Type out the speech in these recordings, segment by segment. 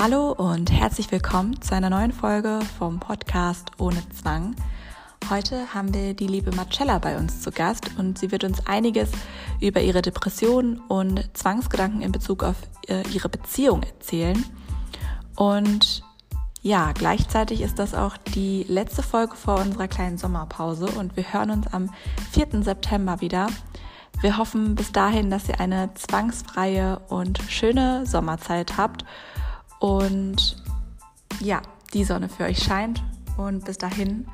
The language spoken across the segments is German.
Hallo und herzlich willkommen zu einer neuen Folge vom Podcast Ohne Zwang. Heute haben wir die liebe Marcella bei uns zu Gast und sie wird uns einiges über ihre Depressionen und Zwangsgedanken in Bezug auf äh, ihre Beziehung erzählen. Und ja, gleichzeitig ist das auch die letzte Folge vor unserer kleinen Sommerpause und wir hören uns am 4. September wieder. Wir hoffen bis dahin, dass ihr eine zwangsfreie und schöne Sommerzeit habt und ja, die Sonne für euch scheint. Und bis dahin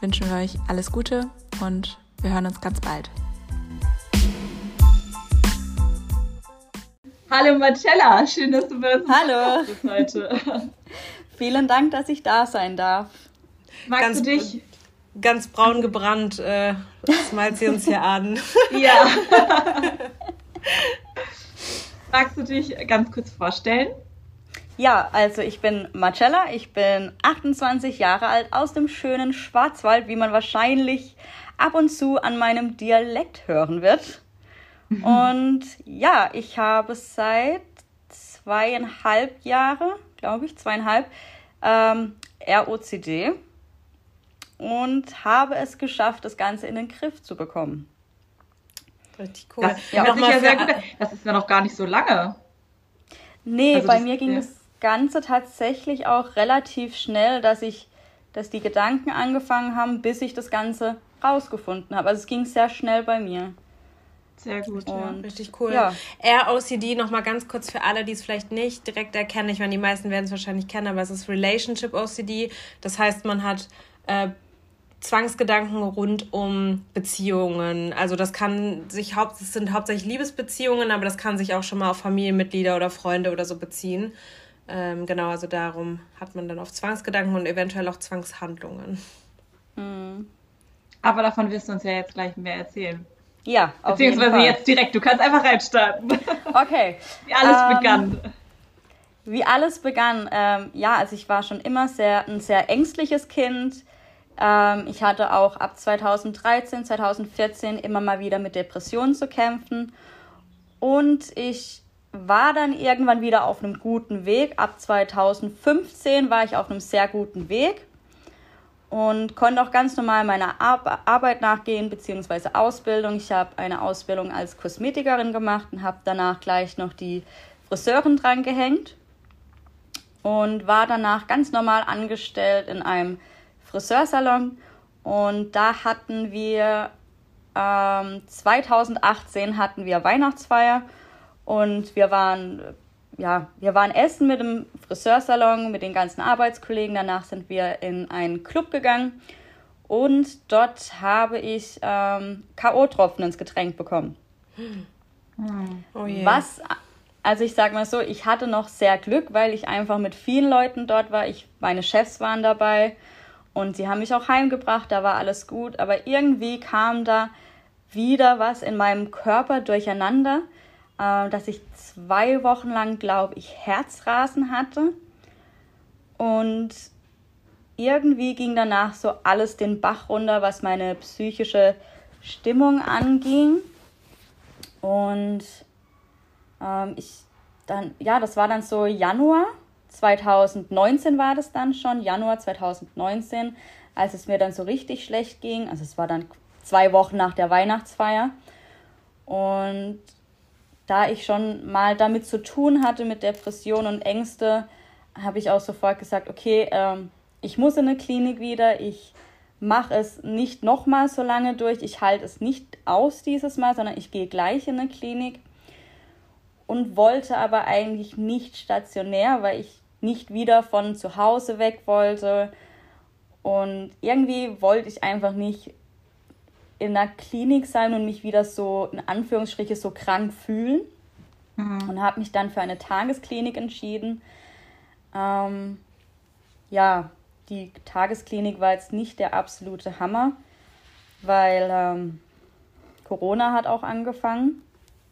wünschen wir euch alles Gute und wir hören uns ganz bald. Hallo Marcella, schön, dass du bei uns Hallo. bist heute. Vielen Dank, dass ich da sein darf. Magst ganz, du dich? Ganz braun gebrannt, äh, malt sie uns hier an. ja. Magst du dich ganz kurz vorstellen? Ja, also ich bin Marcella, ich bin 28 Jahre alt aus dem schönen Schwarzwald, wie man wahrscheinlich ab und zu an meinem Dialekt hören wird. Mhm. Und ja, ich habe seit zweieinhalb Jahre, glaube ich, zweieinhalb, ähm, ROCD und habe es geschafft, das Ganze in den Griff zu bekommen. Richtig cool. Das, ja, ja sehr gut. das ist ja noch gar nicht so lange. Nee, also bei das, mir ging ja. es Ganze tatsächlich auch relativ schnell, dass ich, dass die Gedanken angefangen haben, bis ich das Ganze rausgefunden habe. Also es ging sehr schnell bei mir. Sehr gut, und, ja. Richtig cool. Ja. ROCD, nochmal ganz kurz für alle, die es vielleicht nicht direkt erkennen. Ich meine, die meisten werden es wahrscheinlich kennen, aber es ist Relationship OCD. Das heißt, man hat äh, Zwangsgedanken rund um Beziehungen. Also das kann sich haupt, das sind hauptsächlich Liebesbeziehungen, aber das kann sich auch schon mal auf Familienmitglieder oder Freunde oder so beziehen. Ähm, genau, also darum hat man dann oft Zwangsgedanken und eventuell auch Zwangshandlungen. Mhm. Aber davon wirst du uns ja jetzt gleich mehr erzählen. Ja, auf Beziehungsweise jeden Fall. jetzt direkt. Du kannst einfach reinstarten. Okay. Wie alles ähm, begann. Wie alles begann. Ähm, ja, also ich war schon immer sehr, ein sehr ängstliches Kind. Ähm, ich hatte auch ab 2013, 2014 immer mal wieder mit Depressionen zu kämpfen. Und ich war dann irgendwann wieder auf einem guten Weg. Ab 2015 war ich auf einem sehr guten Weg und konnte auch ganz normal meiner Ar Arbeit nachgehen, beziehungsweise Ausbildung. Ich habe eine Ausbildung als Kosmetikerin gemacht und habe danach gleich noch die Friseurin dran gehängt und war danach ganz normal angestellt in einem Friseursalon. Und da hatten wir ähm, 2018 hatten wir Weihnachtsfeier und wir waren, ja, wir waren essen mit dem Friseursalon, mit den ganzen Arbeitskollegen. Danach sind wir in einen Club gegangen. Und dort habe ich ähm, K.O.-Tropfen ins Getränk bekommen. Oh yeah. Was, also ich sage mal so, ich hatte noch sehr Glück, weil ich einfach mit vielen Leuten dort war. Ich, meine Chefs waren dabei und sie haben mich auch heimgebracht, da war alles gut. Aber irgendwie kam da wieder was in meinem Körper durcheinander äh, dass ich zwei Wochen lang, glaube ich, Herzrasen hatte. Und irgendwie ging danach so alles den Bach runter, was meine psychische Stimmung anging. Und ähm, ich dann, ja, das war dann so Januar 2019 war das dann schon, Januar 2019, als es mir dann so richtig schlecht ging. Also es war dann zwei Wochen nach der Weihnachtsfeier. Und da ich schon mal damit zu tun hatte mit Depressionen und Ängste, habe ich auch sofort gesagt, okay, ähm, ich muss in eine Klinik wieder, ich mache es nicht nochmal so lange durch, ich halte es nicht aus dieses Mal, sondern ich gehe gleich in eine Klinik. Und wollte aber eigentlich nicht stationär, weil ich nicht wieder von zu Hause weg wollte. Und irgendwie wollte ich einfach nicht in einer Klinik sein und mich wieder so in Anführungsstriche so krank fühlen mhm. und habe mich dann für eine Tagesklinik entschieden. Ähm, ja, die Tagesklinik war jetzt nicht der absolute Hammer, weil ähm, Corona hat auch angefangen.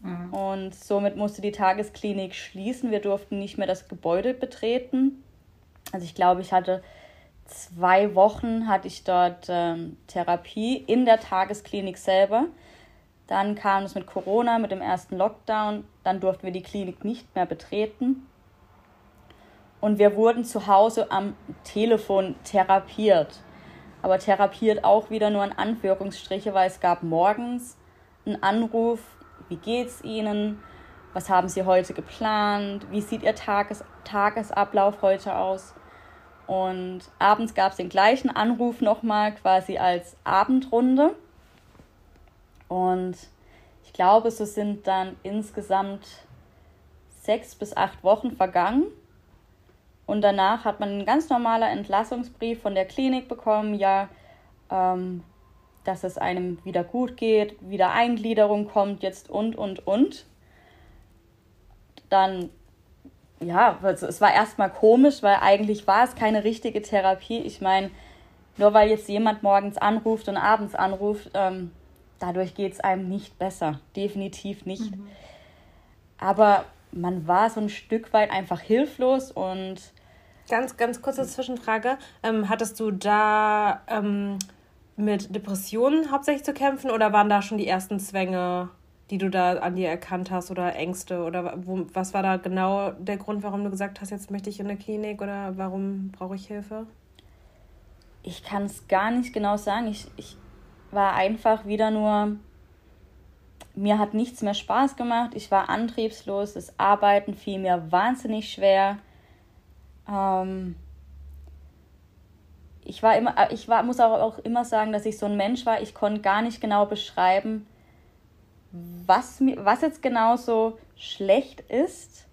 Mhm. Und somit musste die Tagesklinik schließen. Wir durften nicht mehr das Gebäude betreten. Also ich glaube, ich hatte zwei Wochen hatte ich dort ähm, Therapie in der Tagesklinik selber. Dann kam es mit Corona, mit dem ersten Lockdown. Dann durften wir die Klinik nicht mehr betreten. Und wir wurden zu Hause am Telefon therapiert. Aber therapiert auch wieder nur in Anführungsstriche, weil es gab morgens einen Anruf, wie geht's Ihnen? Was haben Sie heute geplant? Wie sieht Ihr Tages Tagesablauf heute aus? Und abends gab es den gleichen Anruf nochmal quasi als Abendrunde. Und ich glaube, so sind dann insgesamt sechs bis acht Wochen vergangen. Und danach hat man einen ganz normaler Entlassungsbrief von der Klinik bekommen, ja, ähm, dass es einem wieder gut geht, wieder Eingliederung kommt jetzt und, und, und. Dann ja, also es war erstmal komisch, weil eigentlich war es keine richtige Therapie. Ich meine, nur weil jetzt jemand morgens anruft und abends anruft, ähm, dadurch geht es einem nicht besser. Definitiv nicht. Mhm. Aber man war so ein Stück weit einfach hilflos und. Ganz, ganz kurze Zwischenfrage. Ähm, hattest du da ähm, mit Depressionen hauptsächlich zu kämpfen oder waren da schon die ersten Zwänge die du da an dir erkannt hast oder Ängste oder wo, was war da genau der Grund, warum du gesagt hast, jetzt möchte ich in eine Klinik oder warum brauche ich Hilfe? Ich kann es gar nicht genau sagen. Ich, ich war einfach wieder nur, mir hat nichts mehr Spaß gemacht. Ich war antriebslos. Das Arbeiten fiel mir wahnsinnig schwer. Ähm, ich war immer, ich war, muss auch, auch immer sagen, dass ich so ein Mensch war. Ich konnte gar nicht genau beschreiben, was, was jetzt genau so schlecht ist,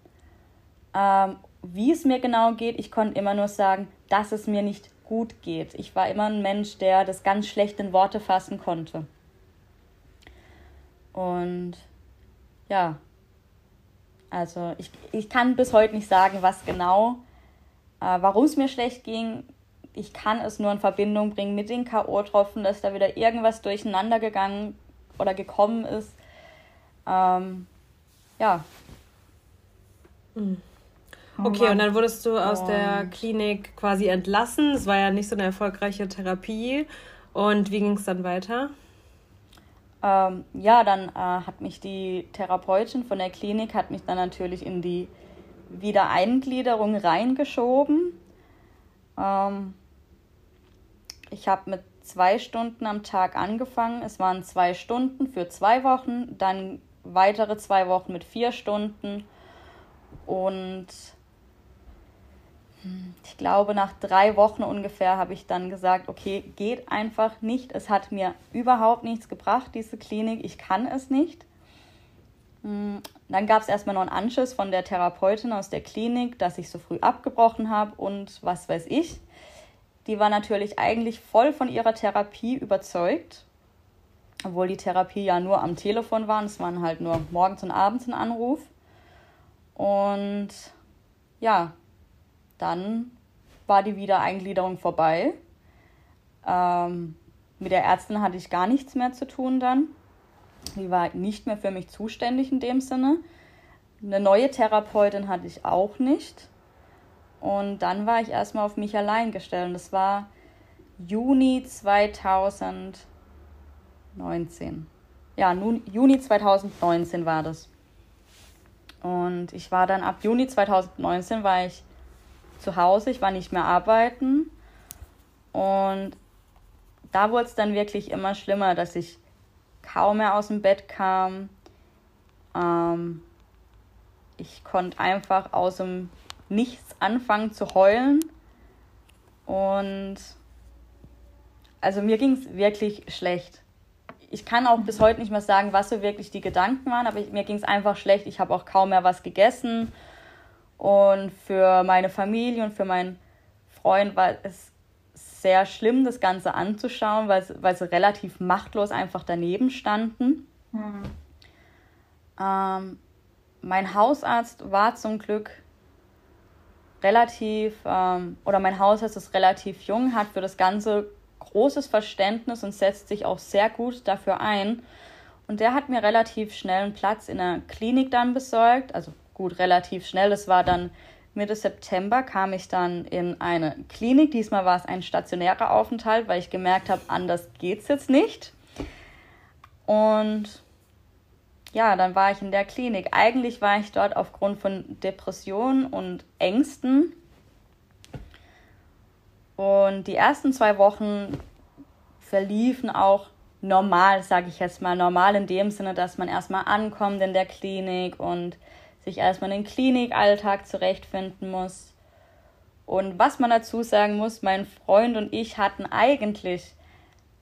ähm, wie es mir genau geht. Ich konnte immer nur sagen, dass es mir nicht gut geht. Ich war immer ein Mensch, der das ganz schlecht in Worte fassen konnte. Und ja, also ich, ich kann bis heute nicht sagen, was genau, äh, warum es mir schlecht ging. Ich kann es nur in Verbindung bringen mit den K.O.-Tropfen, dass da wieder irgendwas durcheinander gegangen oder gekommen ist, ähm, ja. Mhm. Okay, und dann wurdest du aus und der Klinik quasi entlassen. Es war ja nicht so eine erfolgreiche Therapie. Und wie ging es dann weiter? Ähm, ja, dann äh, hat mich die Therapeutin von der Klinik hat mich dann natürlich in die Wiedereingliederung reingeschoben. Ähm, ich habe mit zwei Stunden am Tag angefangen. Es waren zwei Stunden für zwei Wochen. Dann weitere zwei Wochen mit vier Stunden und hm, ich glaube, nach drei Wochen ungefähr habe ich dann gesagt, okay, geht einfach nicht. Es hat mir überhaupt nichts gebracht, diese Klinik. Ich kann es nicht. Hm, dann gab es erstmal noch einen Anschiss von der Therapeutin aus der Klinik, dass ich so früh abgebrochen habe und was weiß ich. Die war natürlich eigentlich voll von ihrer Therapie überzeugt obwohl die Therapie ja nur am Telefon war. Es waren halt nur morgens und abends ein Anruf. Und ja, dann war die Wiedereingliederung vorbei. Ähm, mit der Ärztin hatte ich gar nichts mehr zu tun dann. Die war nicht mehr für mich zuständig in dem Sinne. Eine neue Therapeutin hatte ich auch nicht. Und dann war ich erstmal auf mich allein gestellt. Und das war Juni 2000. 19. Ja, nun, Juni 2019 war das. Und ich war dann ab Juni 2019 war ich zu Hause, ich war nicht mehr arbeiten. Und da wurde es dann wirklich immer schlimmer, dass ich kaum mehr aus dem Bett kam. Ähm, ich konnte einfach aus dem Nichts anfangen zu heulen. Und also mir ging es wirklich schlecht ich kann auch bis heute nicht mehr sagen, was so wirklich die Gedanken waren, aber ich, mir ging es einfach schlecht. Ich habe auch kaum mehr was gegessen. Und für meine Familie und für meinen Freund war es sehr schlimm, das Ganze anzuschauen, weil, weil sie relativ machtlos einfach daneben standen. Mhm. Ähm, mein Hausarzt war zum Glück relativ, ähm, oder mein Hausarzt ist relativ jung, hat für das Ganze großes Verständnis und setzt sich auch sehr gut dafür ein. Und der hat mir relativ schnell einen Platz in der Klinik dann besorgt. Also gut, relativ schnell. Das war dann Mitte September kam ich dann in eine Klinik. Diesmal war es ein stationärer Aufenthalt, weil ich gemerkt habe, anders geht es jetzt nicht. Und ja, dann war ich in der Klinik. Eigentlich war ich dort aufgrund von Depressionen und Ängsten Und die ersten zwei Wochen verliefen auch normal, sage ich jetzt mal, normal in dem Sinne, dass man erstmal ankommt in der Klinik und sich erstmal in den Klinikalltag zurechtfinden muss. Und was man dazu sagen muss, mein Freund und ich hatten eigentlich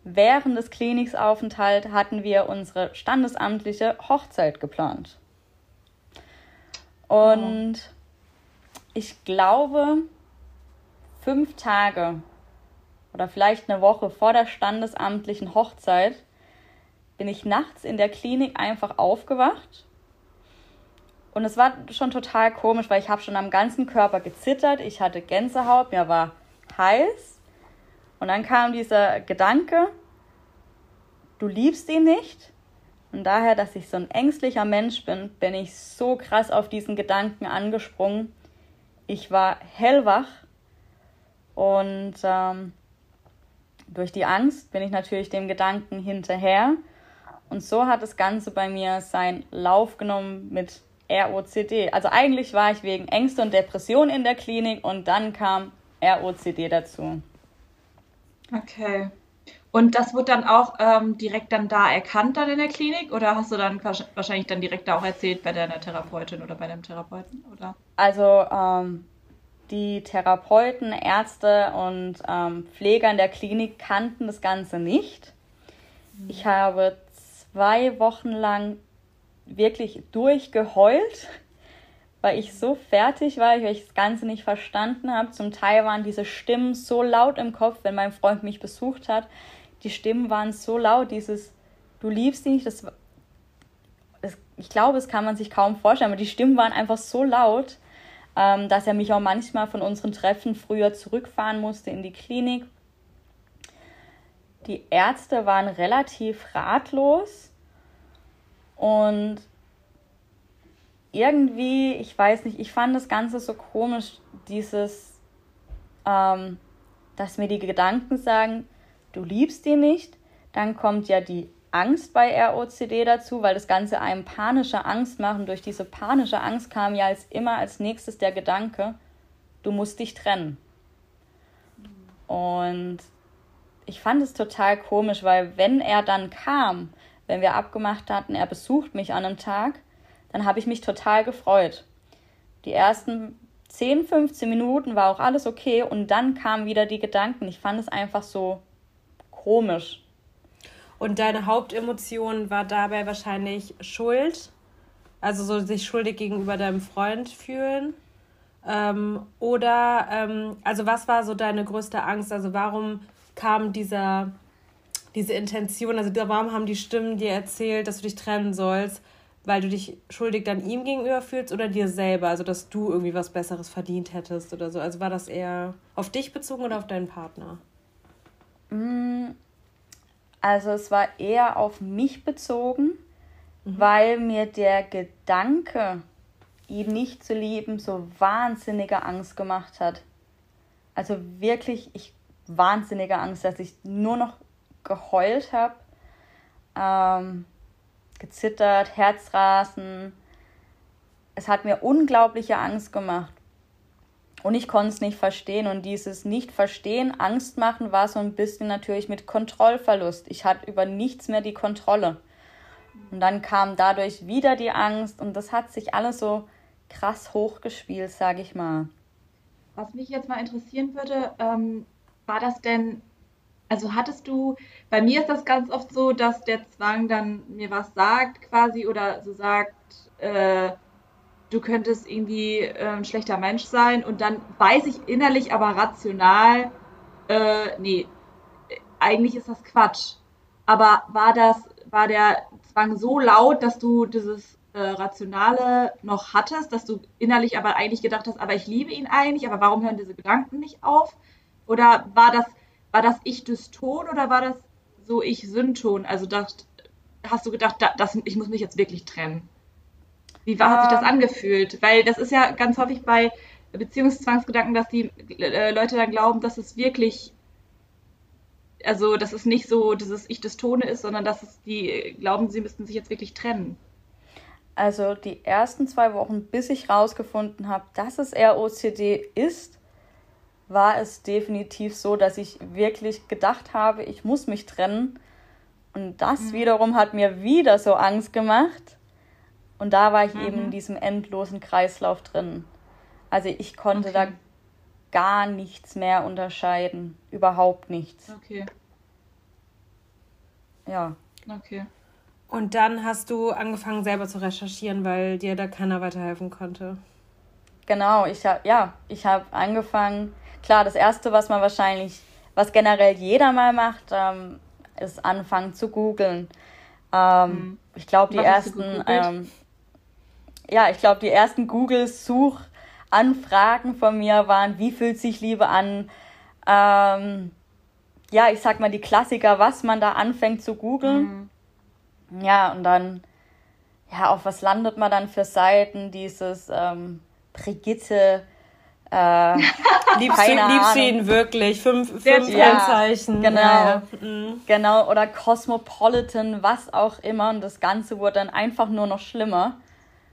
während des Klinikaufenthalts hatten wir unsere standesamtliche Hochzeit geplant. Und ich glaube, fünf Tage oder vielleicht eine Woche vor der standesamtlichen Hochzeit bin ich nachts in der Klinik einfach aufgewacht. Und es war schon total komisch, weil ich habe schon am ganzen Körper gezittert, ich hatte Gänsehaut, mir war heiß. Und dann kam dieser Gedanke, du liebst ihn nicht. Und daher, dass ich so ein ängstlicher Mensch bin, bin ich so krass auf diesen Gedanken angesprungen. Ich war hellwach und ähm, durch die Angst bin ich natürlich dem Gedanken hinterher. Und so hat das Ganze bei mir seinen Lauf genommen mit ROCD. Also eigentlich war ich wegen Ängste und Depression in der Klinik und dann kam ROCD dazu. Okay. Und das wird dann auch ähm, direkt dann da erkannt dann in der Klinik oder hast du dann wahrscheinlich dann direkt da auch erzählt bei deiner Therapeutin oder bei deinem Therapeuten oder? Also ähm, die Therapeuten, Ärzte und ähm, Pfleger in der Klinik kannten das Ganze nicht. Ich habe zwei Wochen lang wirklich durchgeheult, weil ich so fertig war, weil ich das Ganze nicht verstanden habe. Zum Teil waren diese Stimmen so laut im Kopf, wenn mein Freund mich besucht hat. Die Stimmen waren so laut, dieses Du liebst ihn nicht, das, das ich glaube, das kann man sich kaum vorstellen, aber die Stimmen waren einfach so laut ähm, dass er mich auch manchmal von unseren Treffen früher zurückfahren musste in die Klinik. Die Ärzte waren relativ ratlos und irgendwie, ich weiß nicht, ich fand das Ganze so komisch, dieses, ähm, dass mir die Gedanken sagen, du liebst ihn nicht, dann kommt ja die Angst bei ROCD dazu, weil das Ganze einem panische Angst macht. Und durch diese panische Angst kam ja als immer als nächstes der Gedanke, du musst dich trennen. Und ich fand es total komisch, weil wenn er dann kam, wenn wir abgemacht hatten, er besucht mich an einem Tag, dann habe ich mich total gefreut. Die ersten 10, 15 Minuten war auch alles okay und dann kamen wieder die Gedanken. Ich fand es einfach so komisch. Und deine Hauptemotion war dabei wahrscheinlich Schuld, also so sich schuldig gegenüber deinem Freund fühlen. Ähm, oder, ähm, also was war so deine größte Angst? Also warum kam dieser, diese Intention, also warum haben die Stimmen dir erzählt, dass du dich trennen sollst? Weil du dich schuldig dann ihm gegenüber fühlst oder dir selber? Also dass du irgendwie was Besseres verdient hättest oder so. Also war das eher auf dich bezogen oder auf deinen Partner? Mm, also es war eher auf mich bezogen, mhm. weil mir der Gedanke, ihn nicht zu lieben, so wahnsinnige Angst gemacht hat. Also wirklich, ich wahnsinnige Angst, dass ich nur noch geheult habe, ähm, gezittert, Herzrasen. Es hat mir unglaubliche Angst gemacht. Und ich konnte es nicht verstehen. Und dieses Nicht-Verstehen, Angst machen, war so ein bisschen natürlich mit Kontrollverlust. Ich hatte über nichts mehr die Kontrolle. Und dann kam dadurch wieder die Angst und das hat sich alles so krass hochgespielt, sage ich mal. Was mich jetzt mal interessieren würde, ähm, war das denn, also hattest du, bei mir ist das ganz oft so, dass der Zwang dann mir was sagt quasi oder so sagt, äh, du könntest irgendwie äh, ein schlechter Mensch sein und dann weiß ich innerlich aber rational, äh, nee, eigentlich ist das Quatsch. Aber war das, war der Zwang so laut, dass du dieses äh, Rationale noch hattest, dass du innerlich aber eigentlich gedacht hast, aber ich liebe ihn eigentlich, aber warum hören diese Gedanken nicht auf? Oder war das, war das ich Dyston oder war das so ich Synton? Also dacht, hast du gedacht, das, ich muss mich jetzt wirklich trennen? Wie war, hat sich das ähm. angefühlt? Weil das ist ja ganz häufig bei Beziehungszwangsgedanken, dass die äh, Leute dann glauben, dass es wirklich, also dass es nicht so dieses Ich des Tone ist, sondern dass es die glauben, sie müssten sich jetzt wirklich trennen. Also die ersten zwei Wochen, bis ich rausgefunden habe, dass es ROCD ist, war es definitiv so, dass ich wirklich gedacht habe, ich muss mich trennen. Und das mhm. wiederum hat mir wieder so Angst gemacht. Und da war ich mhm. eben in diesem endlosen Kreislauf drin. Also ich konnte okay. da gar nichts mehr unterscheiden. Überhaupt nichts. Okay. Ja. Okay. Und dann hast du angefangen selber zu recherchieren, weil dir da keiner weiterhelfen konnte. Genau, ich habe ja, ich habe angefangen. Klar, das erste, was man wahrscheinlich, was generell jeder mal macht, ähm, ist anfangen zu googeln. Ähm, hm. Ich glaube, die ersten, ähm, ja, ich glaube, die ersten Google-Suchanfragen von mir waren, wie fühlt sich Liebe an? Ähm, ja, ich sag mal die Klassiker, was man da anfängt zu googeln. Mhm. Ja, und dann, ja, auf was landet man dann für Seiten? Dieses ähm, Brigitte. Äh, liebst, du, liebst du ihn wirklich? Fünf, fünf ja, Anzeichen. Genau. Ja. Mhm. Genau. Oder Cosmopolitan, was auch immer. Und das Ganze wurde dann einfach nur noch schlimmer.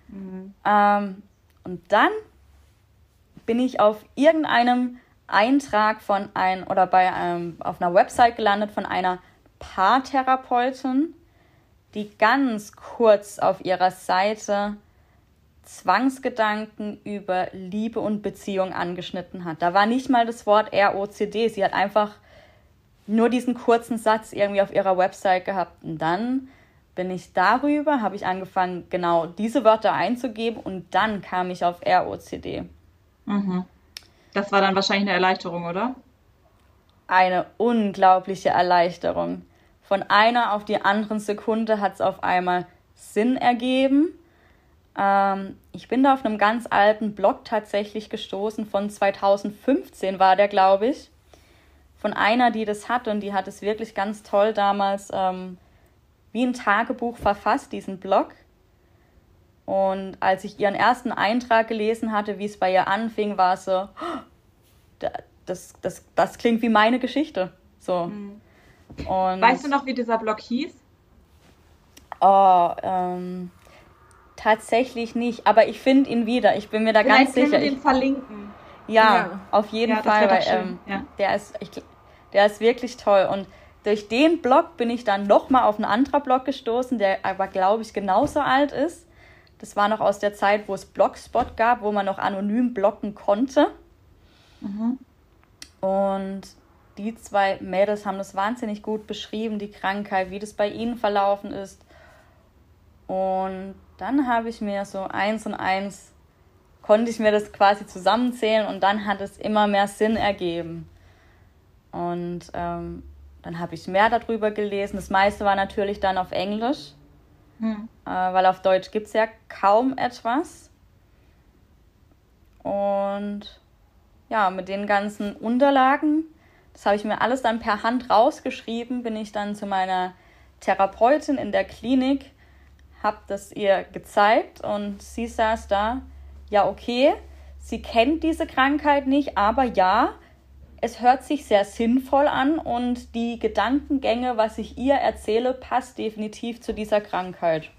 Mhm. Ähm, und dann bin ich auf irgendeinem Eintrag von ein oder bei einem auf einer Website gelandet von einer Paartherapeutin, die ganz kurz auf ihrer Seite Zwangsgedanken über Liebe und Beziehung angeschnitten hat. Da war nicht mal das Wort ROCD. Sie hat einfach nur diesen kurzen Satz irgendwie auf ihrer Website gehabt. Und dann bin ich darüber, habe ich angefangen, genau diese Wörter einzugeben und dann kam ich auf ROCD. Mhm. Das war dann wahrscheinlich eine Erleichterung, oder? Eine unglaubliche Erleichterung. Von einer auf die anderen Sekunde hat es auf einmal Sinn ergeben. Ähm, ich bin da auf einem ganz alten Blog tatsächlich gestoßen. Von 2015 war der, glaube ich. Von einer, die das hat und die hat es wirklich ganz toll damals ähm, wie ein Tagebuch verfasst, diesen Blog. Und als ich ihren ersten Eintrag gelesen hatte, wie es bei ihr anfing, war es so, das, das, das klingt wie meine Geschichte. So. Mhm. Weißt du noch, wie dieser Blog hieß? Oh, ähm, tatsächlich nicht, aber ich finde ihn wieder. Ich bin mir da Vielleicht ganz sicher. Wir den verlinken. Ja, ja, auf jeden ja, Fall, weil ähm, ja. der, ist, ich, der ist wirklich toll. Und durch den Blog bin ich dann nochmal auf einen anderen Blog gestoßen, der aber, glaube ich, genauso alt ist. Das war noch aus der Zeit, wo es Blogspot gab, wo man noch anonym bloggen konnte. Mhm. Und die zwei Mädels haben das wahnsinnig gut beschrieben, die Krankheit, wie das bei ihnen verlaufen ist. Und dann habe ich mir so eins und eins, konnte ich mir das quasi zusammenzählen und dann hat es immer mehr Sinn ergeben. Und ähm, dann habe ich mehr darüber gelesen. Das meiste war natürlich dann auf Englisch. Hm. Äh, weil auf Deutsch gibt es ja kaum etwas. Und ja, mit den ganzen Unterlagen, das habe ich mir alles dann per Hand rausgeschrieben, bin ich dann zu meiner Therapeutin in der Klinik, habe das ihr gezeigt und sie saß da, ja, okay, sie kennt diese Krankheit nicht, aber ja, es hört sich sehr sinnvoll an und die Gedankengänge, was ich ihr erzähle, passt definitiv zu dieser Krankheit.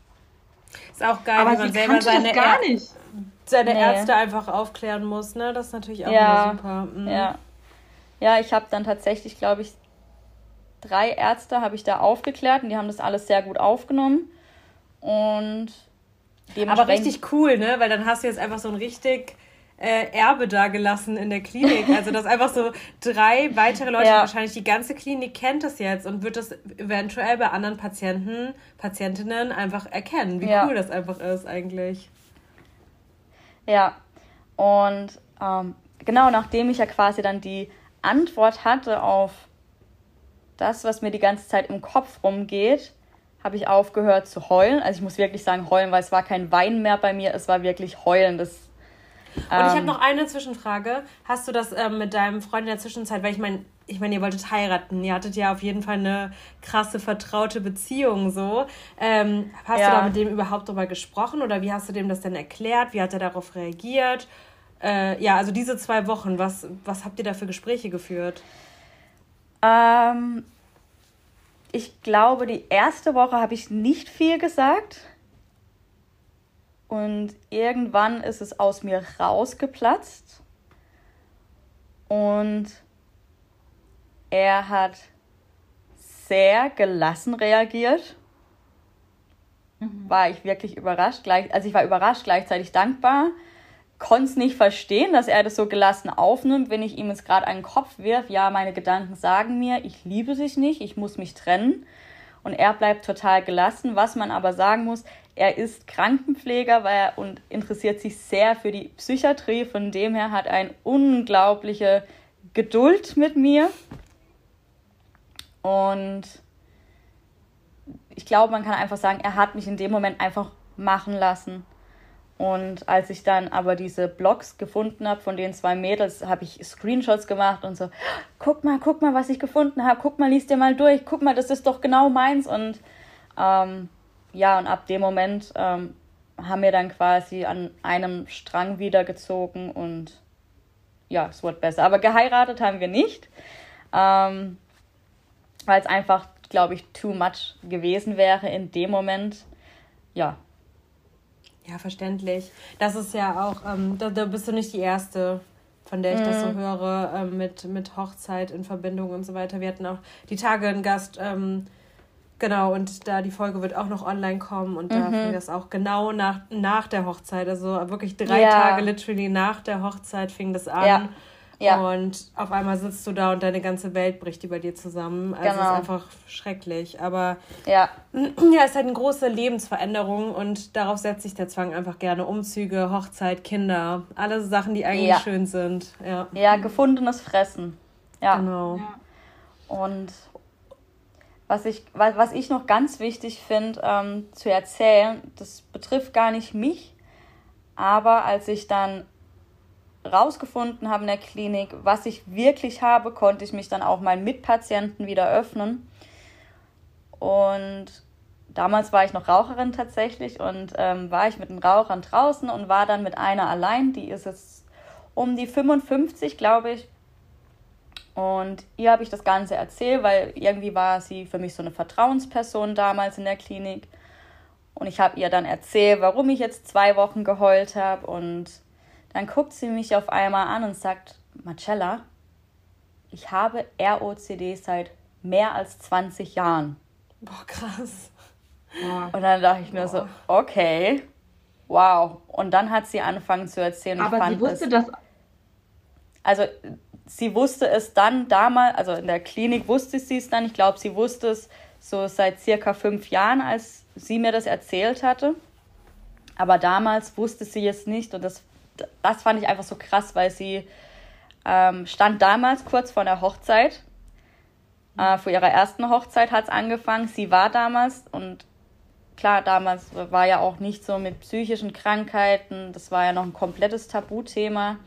Ist auch geil, aber wenn man selber seine, gar nicht. seine nee. Ärzte einfach aufklären muss, ne? Das ist natürlich auch ja, super. Mhm. Ja. ja, ich habe dann tatsächlich, glaube ich, drei Ärzte habe ich da aufgeklärt und die haben das alles sehr gut aufgenommen. Und aber richtig cool, ne? Weil dann hast du jetzt einfach so ein richtig äh, Erbe da gelassen in der Klinik. Also, dass einfach so drei weitere Leute, ja. wahrscheinlich die ganze Klinik kennt das jetzt und wird das eventuell bei anderen Patienten, Patientinnen einfach erkennen, wie ja. cool das einfach ist eigentlich. Ja, und ähm, genau nachdem ich ja quasi dann die Antwort hatte auf das, was mir die ganze Zeit im Kopf rumgeht, habe ich aufgehört zu heulen. Also ich muss wirklich sagen heulen, weil es war kein Wein mehr bei mir, es war wirklich heulen. Das und ähm, ich habe noch eine Zwischenfrage. Hast du das ähm, mit deinem Freund in der Zwischenzeit, weil ich meine, ich meine, ihr wolltet heiraten, ihr hattet ja auf jeden Fall eine krasse, vertraute Beziehung so. Ähm, hast ja. du da mit dem überhaupt drüber gesprochen oder wie hast du dem das denn erklärt? Wie hat er darauf reagiert? Äh, ja, also diese zwei Wochen, was, was habt ihr da für Gespräche geführt? Ähm, ich glaube, die erste Woche habe ich nicht viel gesagt. Und irgendwann ist es aus mir rausgeplatzt. Und er hat sehr gelassen reagiert. Mhm. War ich wirklich überrascht. Gleich, also ich war überrascht, gleichzeitig dankbar. Konnte es nicht verstehen, dass er das so gelassen aufnimmt, wenn ich ihm jetzt gerade einen Kopf wirf. Ja, meine Gedanken sagen mir, ich liebe dich nicht, ich muss mich trennen. Und er bleibt total gelassen. Was man aber sagen muss, er ist Krankenpfleger weil er, und interessiert sich sehr für die Psychiatrie. Von dem her hat er eine unglaubliche Geduld mit mir. Und ich glaube, man kann einfach sagen, er hat mich in dem Moment einfach machen lassen. Und als ich dann aber diese Blogs gefunden habe von den zwei Mädels, habe ich Screenshots gemacht und so, guck mal, guck mal, was ich gefunden habe, guck mal, lies dir mal durch, guck mal, das ist doch genau meins. Und ähm, ja, und ab dem Moment ähm, haben wir dann quasi an einem Strang wiedergezogen und ja, es wurde besser. Aber geheiratet haben wir nicht. Ähm, weil es einfach, glaube ich, too much gewesen wäre in dem Moment. Ja. Ja, verständlich. Das ist ja auch, ähm, da, da, bist du nicht die Erste, von der ich mm. das so mhm. höre, ähm, mit, mit Hochzeit in Verbindung und so weiter. Wir hatten auch die Tage einen Gast, ähm, genau, und da die Folge wird auch noch online kommen und da mhm. fing das auch genau nach, nach der Hochzeit, also wirklich drei ja. Tage literally nach der Hochzeit fing das an. Ja. Ja. Und auf einmal sitzt du da und deine ganze Welt bricht über dir zusammen. Also genau. ist einfach schrecklich. Aber ja. ja, es ist halt eine große Lebensveränderung und darauf setzt sich der Zwang einfach gerne. Umzüge, Hochzeit, Kinder, alle Sachen, die eigentlich ja. schön sind. Ja. ja, gefundenes Fressen. Ja. Genau. Ja. Und was ich, was ich noch ganz wichtig finde ähm, zu erzählen, das betrifft gar nicht mich, aber als ich dann rausgefunden habe in der Klinik, was ich wirklich habe, konnte ich mich dann auch meinen Mitpatienten wieder öffnen. Und damals war ich noch Raucherin tatsächlich und ähm, war ich mit den Rauchern draußen und war dann mit einer allein, die ist jetzt um die 55, glaube ich. Und ihr habe ich das Ganze erzählt, weil irgendwie war sie für mich so eine Vertrauensperson damals in der Klinik. Und ich habe ihr dann erzählt, warum ich jetzt zwei Wochen geheult habe und dann guckt sie mich auf einmal an und sagt, Marcella, ich habe ROCD seit mehr als 20 Jahren. Boah, krass. Und dann dachte ich mir Boah. so, okay, wow. Und dann hat sie angefangen zu erzählen. Aber sie wusste das. Also sie wusste es dann damals, also in der Klinik wusste sie es dann. Ich glaube, sie wusste es so seit circa fünf Jahren, als sie mir das erzählt hatte. Aber damals wusste sie es nicht und das das fand ich einfach so krass, weil sie ähm, stand damals kurz vor der Hochzeit. Äh, vor ihrer ersten Hochzeit hat es angefangen. Sie war damals und klar, damals war ja auch nicht so mit psychischen Krankheiten. Das war ja noch ein komplettes Tabuthema.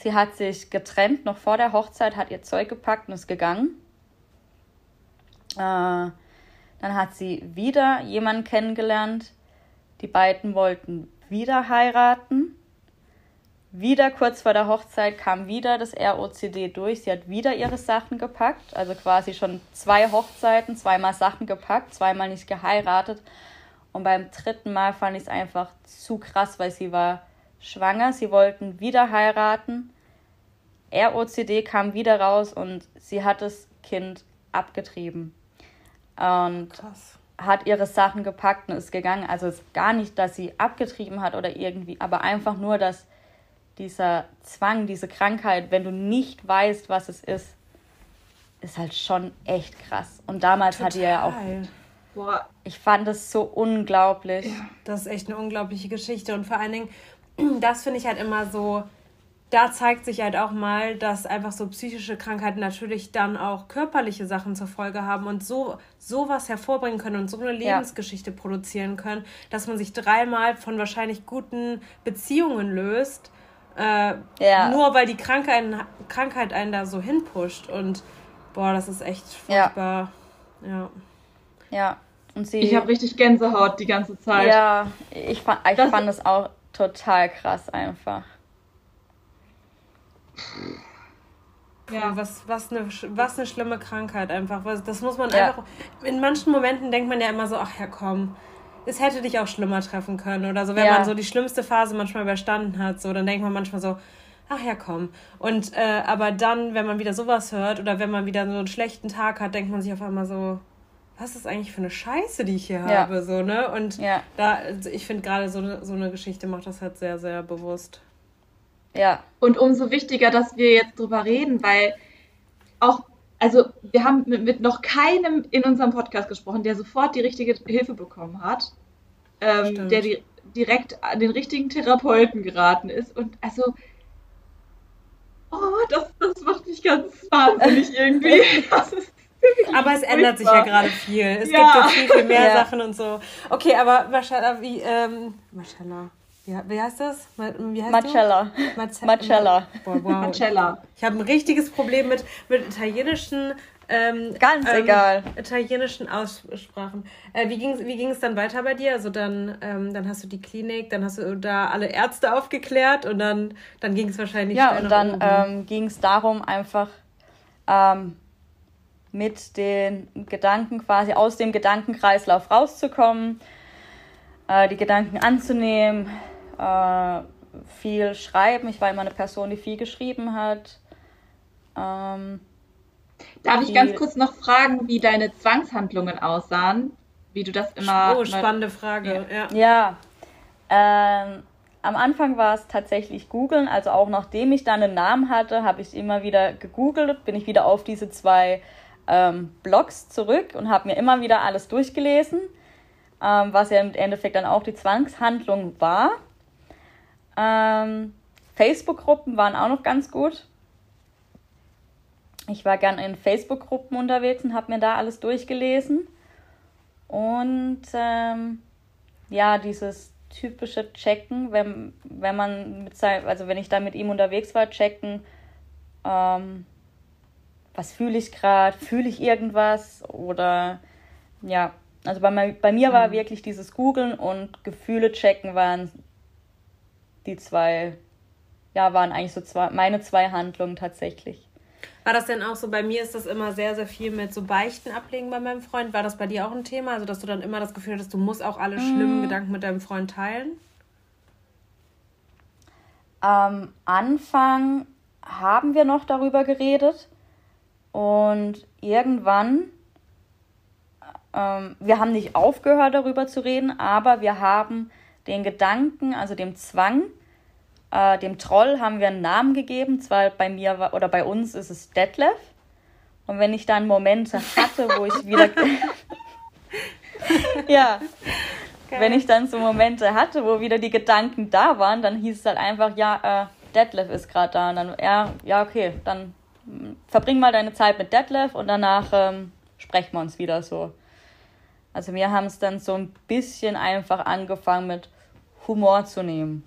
Sie hat sich getrennt noch vor der Hochzeit, hat ihr Zeug gepackt und ist gegangen. Äh, dann hat sie wieder jemanden kennengelernt. Die beiden wollten wieder heiraten. Wieder kurz vor der Hochzeit kam wieder das ROCD durch. Sie hat wieder ihre Sachen gepackt, also quasi schon zwei Hochzeiten, zweimal Sachen gepackt, zweimal nicht geheiratet. Und beim dritten Mal fand ich es einfach zu krass, weil sie war schwanger, sie wollten wieder heiraten. ROCD kam wieder raus und sie hat das Kind abgetrieben. Und krass. hat ihre Sachen gepackt und ist gegangen. Also es ist gar nicht, dass sie abgetrieben hat oder irgendwie, aber einfach nur, dass dieser Zwang, diese Krankheit, wenn du nicht weißt, was es ist, ist halt schon echt krass. Und damals Total. hatte er ja auch. Boah. Ich fand es so unglaublich. Ja, das ist echt eine unglaubliche Geschichte. Und vor allen Dingen, das finde ich halt immer so, da zeigt sich halt auch mal, dass einfach so psychische Krankheiten natürlich dann auch körperliche Sachen zur Folge haben und so sowas hervorbringen können und so eine Lebensgeschichte ja. produzieren können, dass man sich dreimal von wahrscheinlich guten Beziehungen löst äh, ja. Nur weil die Krankheit, Krankheit einen da so hinpusht. Und boah, das ist echt furchtbar. Ja. Ja. Und sie, ich habe richtig Gänsehaut die ganze Zeit. Ja, ich fand, ich das fand es auch total krass einfach. Ja, was, was, eine, was eine schlimme Krankheit einfach. Das muss man ja. einfach. In manchen Momenten denkt man ja immer so, ach ja, komm, es hätte dich auch schlimmer treffen können oder so, wenn ja. man so die schlimmste Phase manchmal überstanden hat, so, dann denkt man manchmal so, ach ja, komm. Und äh, aber dann, wenn man wieder sowas hört oder wenn man wieder so einen schlechten Tag hat, denkt man sich auf einmal so, was ist eigentlich für eine Scheiße, die ich hier ja. habe, so, ne? Und ja. da, also ich finde gerade so, eine, so eine Geschichte macht das halt sehr, sehr bewusst. Ja. Und umso wichtiger, dass wir jetzt drüber reden, weil auch, also wir haben mit, mit noch keinem in unserem Podcast gesprochen, der sofort die richtige Hilfe bekommen hat, ähm, der die, direkt an den richtigen Therapeuten geraten ist. Und also, oh, das, das macht mich ganz wahnsinnig irgendwie. aber es ändert sich ja gerade viel. Es ja. gibt jetzt viel, viel mehr ja. Sachen und so. Okay, aber Marcella, wie, ähm, Marcella, wie, wie heißt das? Wie heißt Marcella. Marcella. Boah, wow. Marcella. Ich habe ein richtiges Problem mit, mit italienischen ähm, Ganz ähm, egal. Italienischen Aussprachen. Äh, wie ging es wie ging's dann weiter bei dir? Also dann, ähm, dann hast du die Klinik, dann hast du da alle Ärzte aufgeklärt und dann, dann ging es wahrscheinlich Ja, und dann ähm, ging es darum, einfach ähm, mit den Gedanken quasi aus dem Gedankenkreislauf rauszukommen, äh, die Gedanken anzunehmen, äh, viel schreiben. Ich war immer eine Person, die viel geschrieben hat. Ähm, Darf ich ganz kurz noch fragen, wie deine Zwangshandlungen aussahen? Wie du das immer. Oh, spannende Frage. Ja. ja. Ähm, am Anfang war es tatsächlich googeln, also auch nachdem ich dann einen Namen hatte, habe ich immer wieder gegoogelt, bin ich wieder auf diese zwei ähm, Blogs zurück und habe mir immer wieder alles durchgelesen, ähm, was ja im Endeffekt dann auch die Zwangshandlung war. Ähm, Facebook-Gruppen waren auch noch ganz gut. Ich war gern in Facebook-Gruppen unterwegs und habe mir da alles durchgelesen. Und ähm, ja, dieses typische Checken, wenn, wenn man mit sein, also wenn ich da mit ihm unterwegs war, checken, ähm, was fühle ich gerade, fühle ich irgendwas oder ja, also bei, bei mir war mhm. wirklich dieses Googeln und Gefühle checken waren die zwei, ja, waren eigentlich so zwei, meine zwei Handlungen tatsächlich. War das denn auch so, bei mir ist das immer sehr, sehr viel mit so Beichten ablegen bei meinem Freund. War das bei dir auch ein Thema? Also, dass du dann immer das Gefühl hattest, du musst auch alle mhm. schlimmen Gedanken mit deinem Freund teilen? Am Anfang haben wir noch darüber geredet, und irgendwann, ähm, wir haben nicht aufgehört darüber zu reden, aber wir haben den Gedanken, also dem Zwang, äh, dem Troll haben wir einen Namen gegeben. Zwar bei mir oder bei uns ist es Detlef. Und wenn ich dann Momente hatte, wo ich wieder. ja. Geil. Wenn ich dann so Momente hatte, wo wieder die Gedanken da waren, dann hieß es halt einfach, ja, äh, Detlef ist gerade da. Und dann, ja, ja, okay, dann verbring mal deine Zeit mit Detlef und danach ähm, sprechen wir uns wieder so. Also wir haben es dann so ein bisschen einfach angefangen mit Humor zu nehmen.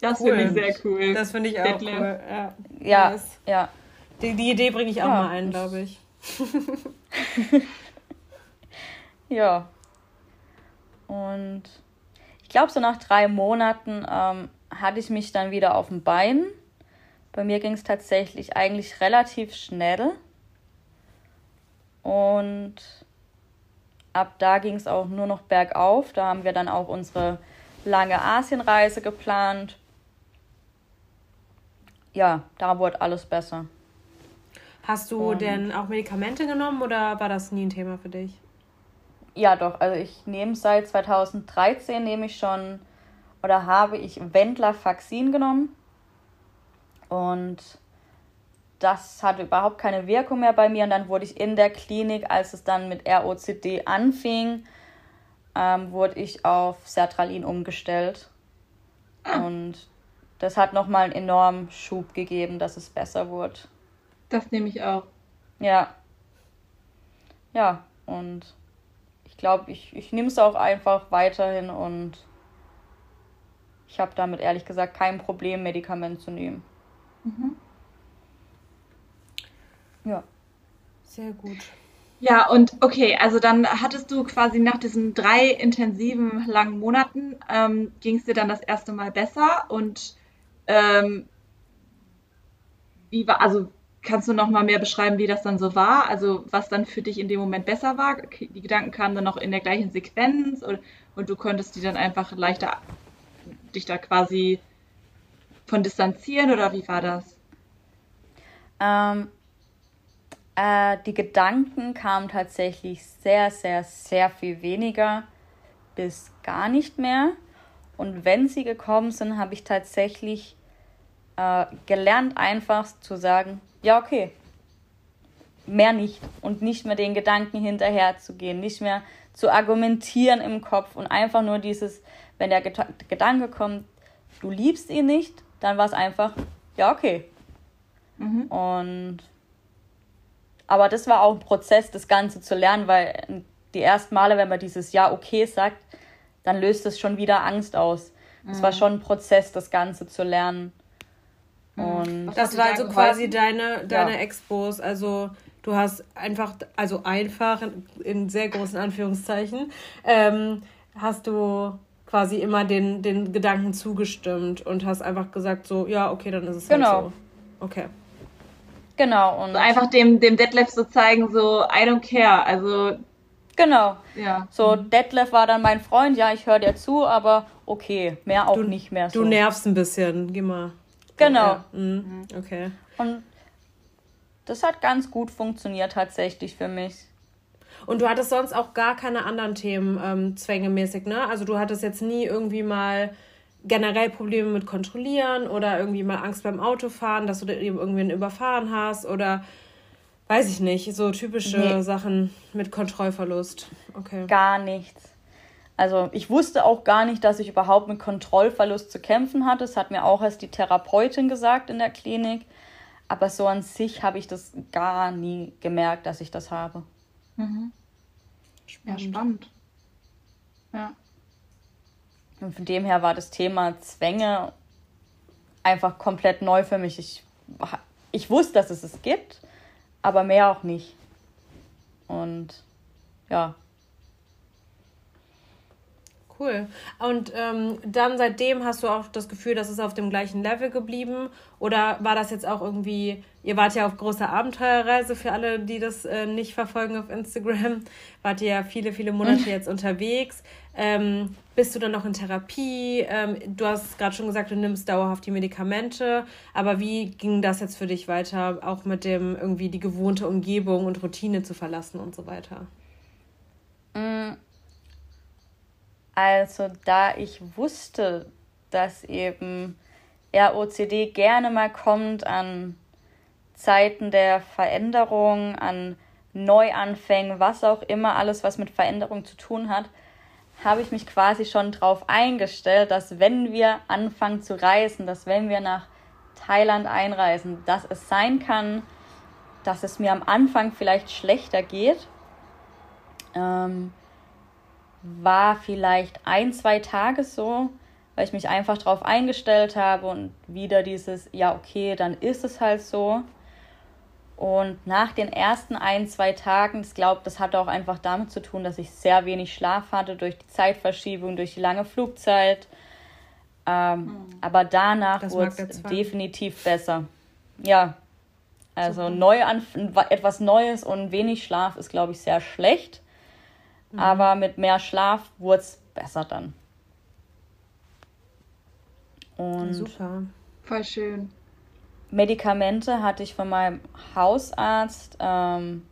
Das cool. finde ich sehr cool. Das finde ich auch Detlef. cool. Ja, ja. Nice. ja. Die, die Idee bringe ich auch ja. mal ein, glaube ich. ja. Und ich glaube, so nach drei Monaten ähm, hatte ich mich dann wieder auf dem Bein bei mir ging es tatsächlich eigentlich relativ schnell. Und ab da ging es auch nur noch bergauf. Da haben wir dann auch unsere lange Asienreise geplant. Ja, da wurde alles besser. Hast du Und denn auch Medikamente genommen oder war das nie ein Thema für dich? Ja, doch. Also ich nehme seit 2013 nehme ich schon oder habe ich Wendler-Faxin genommen. Und das hatte überhaupt keine Wirkung mehr bei mir. Und dann wurde ich in der Klinik, als es dann mit ROCD anfing, ähm, wurde ich auf Sertralin umgestellt. Ah. Und das hat nochmal einen enormen Schub gegeben, dass es besser wurde. Das nehme ich auch. Ja. Ja, und ich glaube, ich, ich nehme es auch einfach weiterhin und ich habe damit ehrlich gesagt kein Problem, Medikament zu nehmen. Mhm. Ja. Sehr gut. Ja, und okay, also dann hattest du quasi nach diesen drei intensiven langen Monaten, ähm, ging es dir dann das erste Mal besser und ähm, wie war, also kannst du noch mal mehr beschreiben, wie das dann so war? Also was dann für dich in dem Moment besser war? Die Gedanken kamen dann noch in der gleichen Sequenz und, und du konntest die dann einfach leichter dich da quasi von distanzieren oder wie war das? Ähm, äh, die Gedanken kamen tatsächlich sehr, sehr, sehr viel weniger bis gar nicht mehr. Und wenn sie gekommen sind, habe ich tatsächlich äh, gelernt, einfach zu sagen, ja, okay, mehr nicht. Und nicht mehr den Gedanken hinterher zu gehen, nicht mehr zu argumentieren im Kopf und einfach nur dieses, wenn der Gedanke kommt, du liebst ihn nicht, dann war es einfach, ja, okay. Mhm. Und aber das war auch ein Prozess, das Ganze zu lernen, weil die ersten Male, wenn man dieses Ja, okay sagt, dann löst es schon wieder Angst aus. Es mhm. war schon ein Prozess, das Ganze zu lernen. Mhm. Und das war also quasi deine, deine ja. Expos. Also du hast einfach, also einfach in sehr großen Anführungszeichen, ähm, hast du quasi immer den, den Gedanken zugestimmt und hast einfach gesagt so, ja, okay, dann ist es halt genau. halt so. Okay. Genau. Und einfach dem, dem Detlef so zeigen, so, I don't care. Also. Genau. Ja. So, mhm. Detlef war dann mein Freund, ja, ich höre dir zu, aber okay, mehr auch du, nicht mehr so. Du nervst ein bisschen, geh mal. Genau. Mhm. mhm. Okay. Und das hat ganz gut funktioniert tatsächlich für mich. Und du hattest sonst auch gar keine anderen Themen ähm, zwängemäßig, ne? Also du hattest jetzt nie irgendwie mal generell Probleme mit Kontrollieren oder irgendwie mal Angst beim Autofahren, dass du eben irgendwen überfahren hast oder weiß ich nicht, so typische nee. Sachen mit Kontrollverlust. Okay. Gar nichts. Also ich wusste auch gar nicht, dass ich überhaupt mit Kontrollverlust zu kämpfen hatte. Das hat mir auch erst die Therapeutin gesagt in der Klinik. Aber so an sich habe ich das gar nie gemerkt, dass ich das habe. Mhm. Spannend. Ja, spannend. Ja. Und von dem her war das Thema Zwänge einfach komplett neu für mich. Ich, ich wusste, dass es es gibt, aber mehr auch nicht. Und ja. Cool. Und ähm, dann seitdem hast du auch das Gefühl, dass es auf dem gleichen Level geblieben? Oder war das jetzt auch irgendwie, ihr wart ja auf großer Abenteuerreise für alle, die das äh, nicht verfolgen auf Instagram, wart ihr ja viele, viele Monate jetzt unterwegs. Ähm, bist du dann noch in Therapie? Ähm, du hast gerade schon gesagt, du nimmst dauerhaft die Medikamente. Aber wie ging das jetzt für dich weiter, auch mit dem irgendwie die gewohnte Umgebung und Routine zu verlassen und so weiter? Mm also da ich wusste, dass eben ROCD gerne mal kommt an Zeiten der Veränderung, an Neuanfängen, was auch immer, alles, was mit Veränderung zu tun hat, habe ich mich quasi schon darauf eingestellt, dass wenn wir anfangen zu reisen, dass wenn wir nach Thailand einreisen, dass es sein kann, dass es mir am Anfang vielleicht schlechter geht. Ähm, war vielleicht ein, zwei Tage so, weil ich mich einfach darauf eingestellt habe und wieder dieses, ja, okay, dann ist es halt so. Und nach den ersten ein, zwei Tagen, ich glaube, das hatte auch einfach damit zu tun, dass ich sehr wenig Schlaf hatte durch die Zeitverschiebung, durch die lange Flugzeit. Ähm, mhm. Aber danach wurde es definitiv besser. Ja, also neu etwas Neues und wenig Schlaf ist, glaube ich, sehr schlecht. Mhm. Aber mit mehr Schlaf wurde es besser dann. Und Super. Voll schön. Medikamente hatte ich von meinem Hausarzt ähm,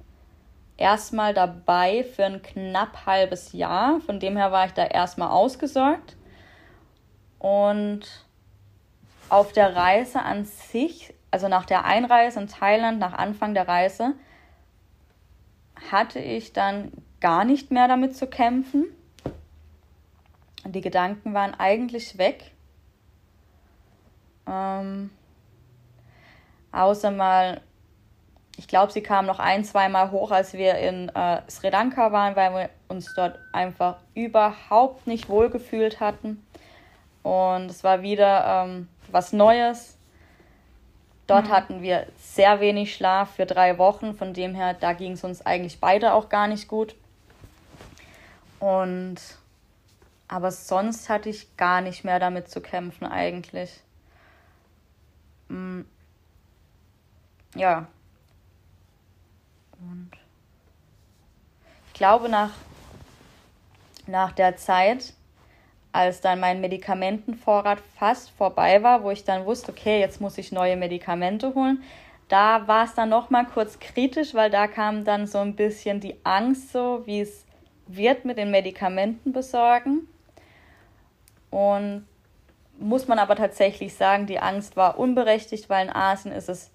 erstmal dabei für ein knapp halbes Jahr. Von dem her war ich da erstmal ausgesorgt. Und auf der Reise an sich, also nach der Einreise in Thailand, nach Anfang der Reise, hatte ich dann gar nicht mehr damit zu kämpfen. Die Gedanken waren eigentlich weg. Ähm, außer mal, ich glaube, sie kamen noch ein, zweimal hoch, als wir in äh, Sri Lanka waren, weil wir uns dort einfach überhaupt nicht wohlgefühlt hatten. Und es war wieder ähm, was Neues. Dort mhm. hatten wir sehr wenig Schlaf für drei Wochen, von dem her, da ging es uns eigentlich beide auch gar nicht gut. Und aber sonst hatte ich gar nicht mehr damit zu kämpfen eigentlich. Mm. Ja. Und ich glaube, nach, nach der Zeit, als dann mein Medikamentenvorrat fast vorbei war, wo ich dann wusste, okay, jetzt muss ich neue Medikamente holen, da war es dann noch mal kurz kritisch, weil da kam dann so ein bisschen die Angst so, wie es wird mit den Medikamenten besorgen. Und muss man aber tatsächlich sagen, die Angst war unberechtigt, weil in Asien ist es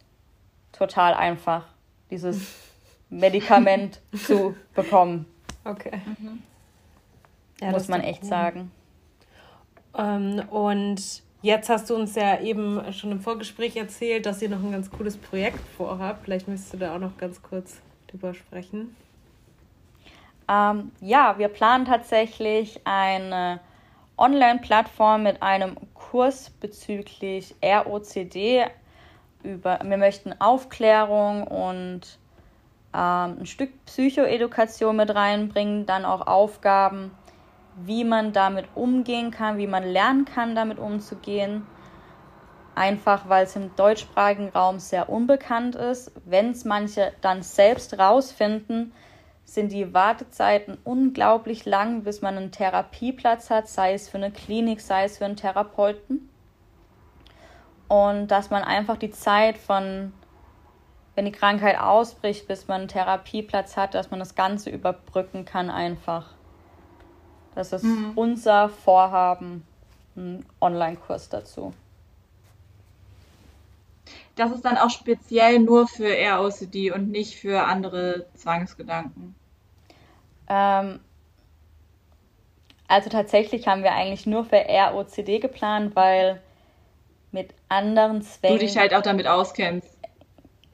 total einfach, dieses Medikament zu bekommen. Okay. Mhm. Ja, muss man echt gut. sagen. Ähm, und jetzt hast du uns ja eben schon im Vorgespräch erzählt, dass ihr noch ein ganz cooles Projekt vorhabt. Vielleicht müsstest du da auch noch ganz kurz drüber sprechen. Ähm, ja, wir planen tatsächlich eine Online-Plattform mit einem Kurs bezüglich ROCD. Über, wir möchten Aufklärung und ähm, ein Stück Psychoedukation mit reinbringen, dann auch Aufgaben, wie man damit umgehen kann, wie man lernen kann, damit umzugehen. Einfach weil es im deutschsprachigen Raum sehr unbekannt ist. Wenn es manche dann selbst rausfinden, sind die Wartezeiten unglaublich lang, bis man einen Therapieplatz hat, sei es für eine Klinik, sei es für einen Therapeuten. Und dass man einfach die Zeit von, wenn die Krankheit ausbricht, bis man einen Therapieplatz hat, dass man das Ganze überbrücken kann einfach. Das ist mhm. unser Vorhaben, ein Online-Kurs dazu. Das ist dann auch speziell nur für ROCD und nicht für andere Zwangsgedanken. Ähm, also tatsächlich haben wir eigentlich nur für ROCD geplant, weil mit anderen Zwängen. Du dich halt auch damit auskennst.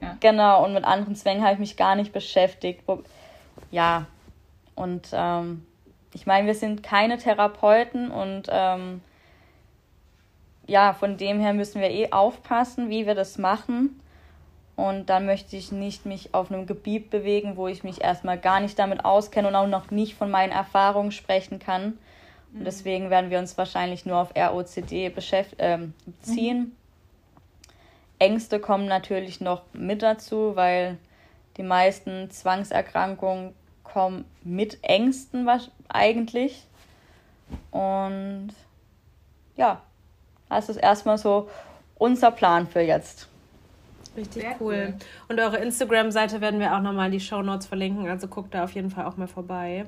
Ja. Genau, und mit anderen Zwängen habe ich mich gar nicht beschäftigt. Ja, und ähm, ich meine, wir sind keine Therapeuten und ähm, ja, von dem her müssen wir eh aufpassen, wie wir das machen. Und dann möchte ich nicht mich auf einem Gebiet bewegen, wo ich mich erstmal gar nicht damit auskenne und auch noch nicht von meinen Erfahrungen sprechen kann. Und mhm. deswegen werden wir uns wahrscheinlich nur auf ROCD beschäft äh, beziehen. Mhm. Ängste kommen natürlich noch mit dazu, weil die meisten Zwangserkrankungen kommen mit Ängsten eigentlich. Und ja, das ist erstmal so unser Plan für jetzt. Richtig Sehr cool. cool. Und eure Instagram-Seite werden wir auch nochmal in die Show Notes verlinken, also guckt da auf jeden Fall auch mal vorbei.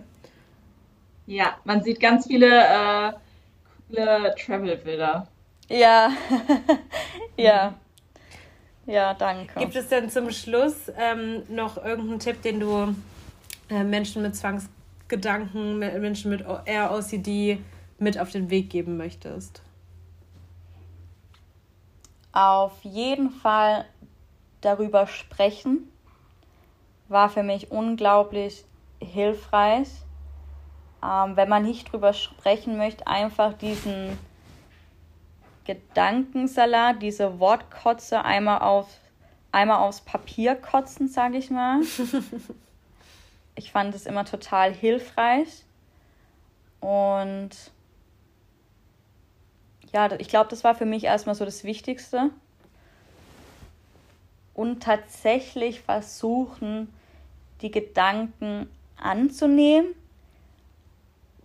Ja, man sieht ganz viele äh, coole Travel-Bilder. Ja, ja. Ja, danke. Gibt es denn zum Schluss ähm, noch irgendeinen Tipp, den du äh, Menschen mit Zwangsgedanken, Menschen mit ROCD mit auf den Weg geben möchtest? Auf jeden Fall darüber sprechen war für mich unglaublich hilfreich. Ähm, wenn man nicht drüber sprechen möchte, einfach diesen Gedankensalat, diese Wortkotze einmal auf einmal aufs Papier kotzen, sage ich mal. ich fand es immer total hilfreich. Und ja, ich glaube, das war für mich erstmal so das Wichtigste. Und tatsächlich versuchen, die Gedanken anzunehmen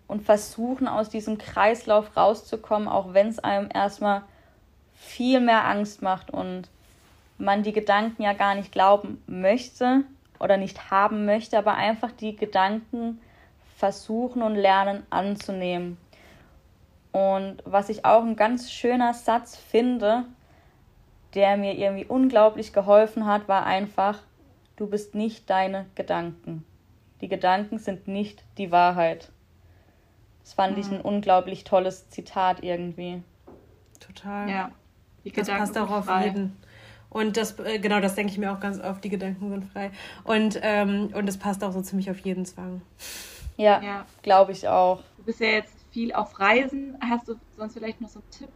und versuchen, aus diesem Kreislauf rauszukommen, auch wenn es einem erstmal viel mehr Angst macht und man die Gedanken ja gar nicht glauben möchte oder nicht haben möchte, aber einfach die Gedanken versuchen und lernen anzunehmen. Und was ich auch ein ganz schöner Satz finde, der mir irgendwie unglaublich geholfen hat, war einfach, du bist nicht deine Gedanken. Die Gedanken sind nicht die Wahrheit. Das fand mhm. ich ein unglaublich tolles Zitat irgendwie. Total. Ja. Die das Gedanken passt auch auf frei. jeden. Und das, äh, genau, das denke ich mir auch ganz oft, die Gedanken sind frei. Und, ähm, und das passt auch so ziemlich auf jeden Zwang. Ja, ja. glaube ich auch. Du bist ja jetzt viel auf Reisen. Hast du sonst vielleicht noch so einen Tipp,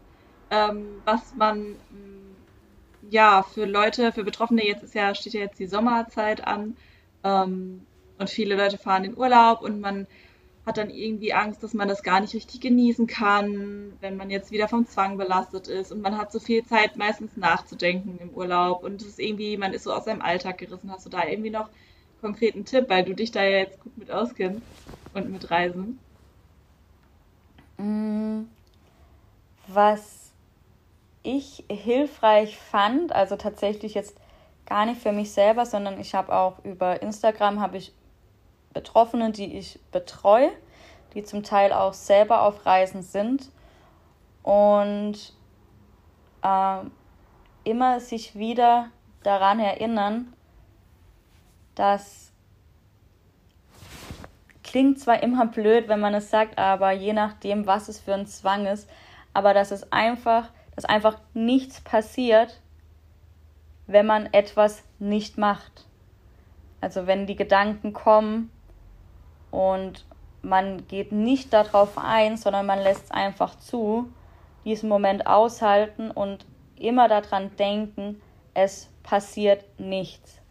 ähm, was man mm, ja für Leute, für Betroffene, jetzt ist ja, steht ja jetzt die Sommerzeit an ähm, und viele Leute fahren in Urlaub und man hat dann irgendwie Angst, dass man das gar nicht richtig genießen kann, wenn man jetzt wieder vom Zwang belastet ist und man hat so viel Zeit meistens nachzudenken im Urlaub und es ist irgendwie, man ist so aus seinem Alltag gerissen. Hast du da irgendwie noch konkreten Tipp, weil du dich da ja jetzt gut mit auskennst und mit Reisen? Mm. was ich hilfreich fand, also tatsächlich jetzt gar nicht für mich selber, sondern ich habe auch über Instagram habe ich Betroffene, die ich betreue, die zum Teil auch selber auf Reisen sind und äh, immer sich wieder daran erinnern, dass klingt zwar immer blöd, wenn man es sagt, aber je nachdem, was es für ein Zwang ist, aber dass es einfach, dass einfach nichts passiert, wenn man etwas nicht macht. Also wenn die Gedanken kommen und man geht nicht darauf ein, sondern man lässt es einfach zu, diesen Moment aushalten und immer daran denken, es passiert nichts.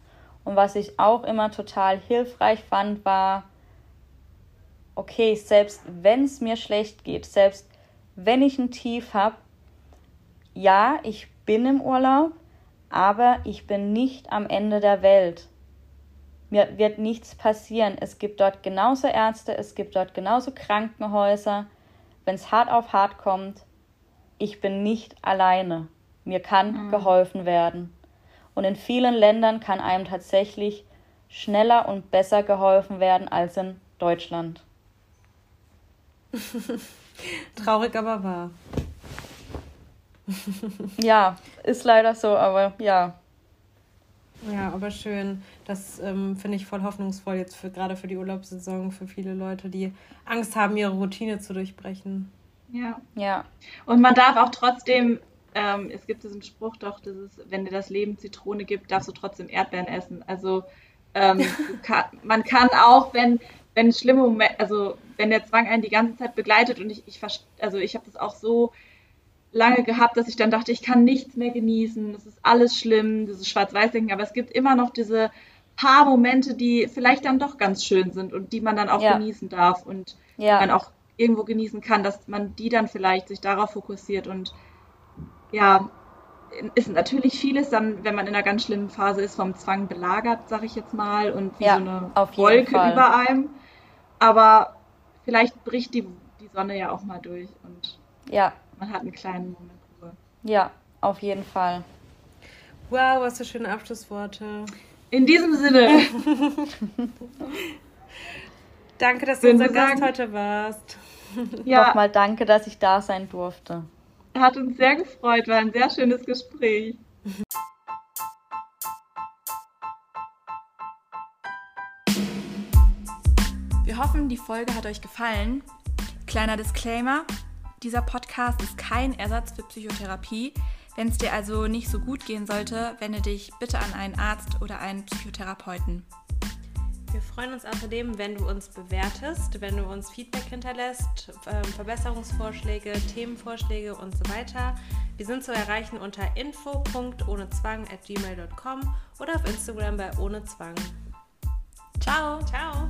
Und was ich auch immer total hilfreich fand, war, okay, selbst wenn es mir schlecht geht, selbst wenn ich ein Tief habe, ja, ich bin im Urlaub, aber ich bin nicht am Ende der Welt. Mir wird nichts passieren. Es gibt dort genauso Ärzte, es gibt dort genauso Krankenhäuser. Wenn es hart auf hart kommt, ich bin nicht alleine. Mir kann mhm. geholfen werden. Und in vielen Ländern kann einem tatsächlich schneller und besser geholfen werden als in Deutschland. Traurig, aber wahr. ja, ist leider so, aber ja. Ja, aber schön. Das ähm, finde ich voll hoffnungsvoll jetzt für gerade für die Urlaubssaison, für viele Leute, die Angst haben, ihre Routine zu durchbrechen. Ja. Ja. Und man darf auch trotzdem, ähm, es gibt diesen Spruch doch, dass es, wenn dir das Leben Zitrone gibt, darfst du trotzdem Erdbeeren essen. Also ähm, kann, man kann auch, wenn, wenn schlimme Momente, also wenn der Zwang einen die ganze Zeit begleitet und ich, ich also ich habe das auch so lange gehabt, dass ich dann dachte, ich kann nichts mehr genießen, es ist alles schlimm, dieses Schwarz-Weiß-Denken, aber es gibt immer noch diese paar Momente, die vielleicht dann doch ganz schön sind und die man dann auch ja. genießen darf und ja. man auch irgendwo genießen kann, dass man die dann vielleicht sich darauf fokussiert und ja, ist natürlich vieles dann, wenn man in einer ganz schlimmen Phase ist, vom Zwang belagert, sag ich jetzt mal, und wie ja, so eine Wolke Fall. über einem. Aber vielleicht bricht die, die Sonne ja auch mal durch und ja. man hat einen kleinen Moment Ruhe. Ja, auf jeden Fall. Wow, was für schöne Abschlussworte. In diesem Sinne. danke, dass du unser Gast heute warst. Ja. Nochmal danke, dass ich da sein durfte. Hat uns sehr gefreut, war ein sehr schönes Gespräch. Wir hoffen, die Folge hat euch gefallen. Kleiner Disclaimer, dieser Podcast ist kein Ersatz für Psychotherapie. Wenn es dir also nicht so gut gehen sollte, wende dich bitte an einen Arzt oder einen Psychotherapeuten. Wir freuen uns außerdem, wenn du uns bewertest, wenn du uns Feedback hinterlässt, ähm, Verbesserungsvorschläge, Themenvorschläge und so weiter. Wir sind zu erreichen unter info.ohnezwang@gmail.com oder auf Instagram bei ohne Zwang. Ciao. Ciao.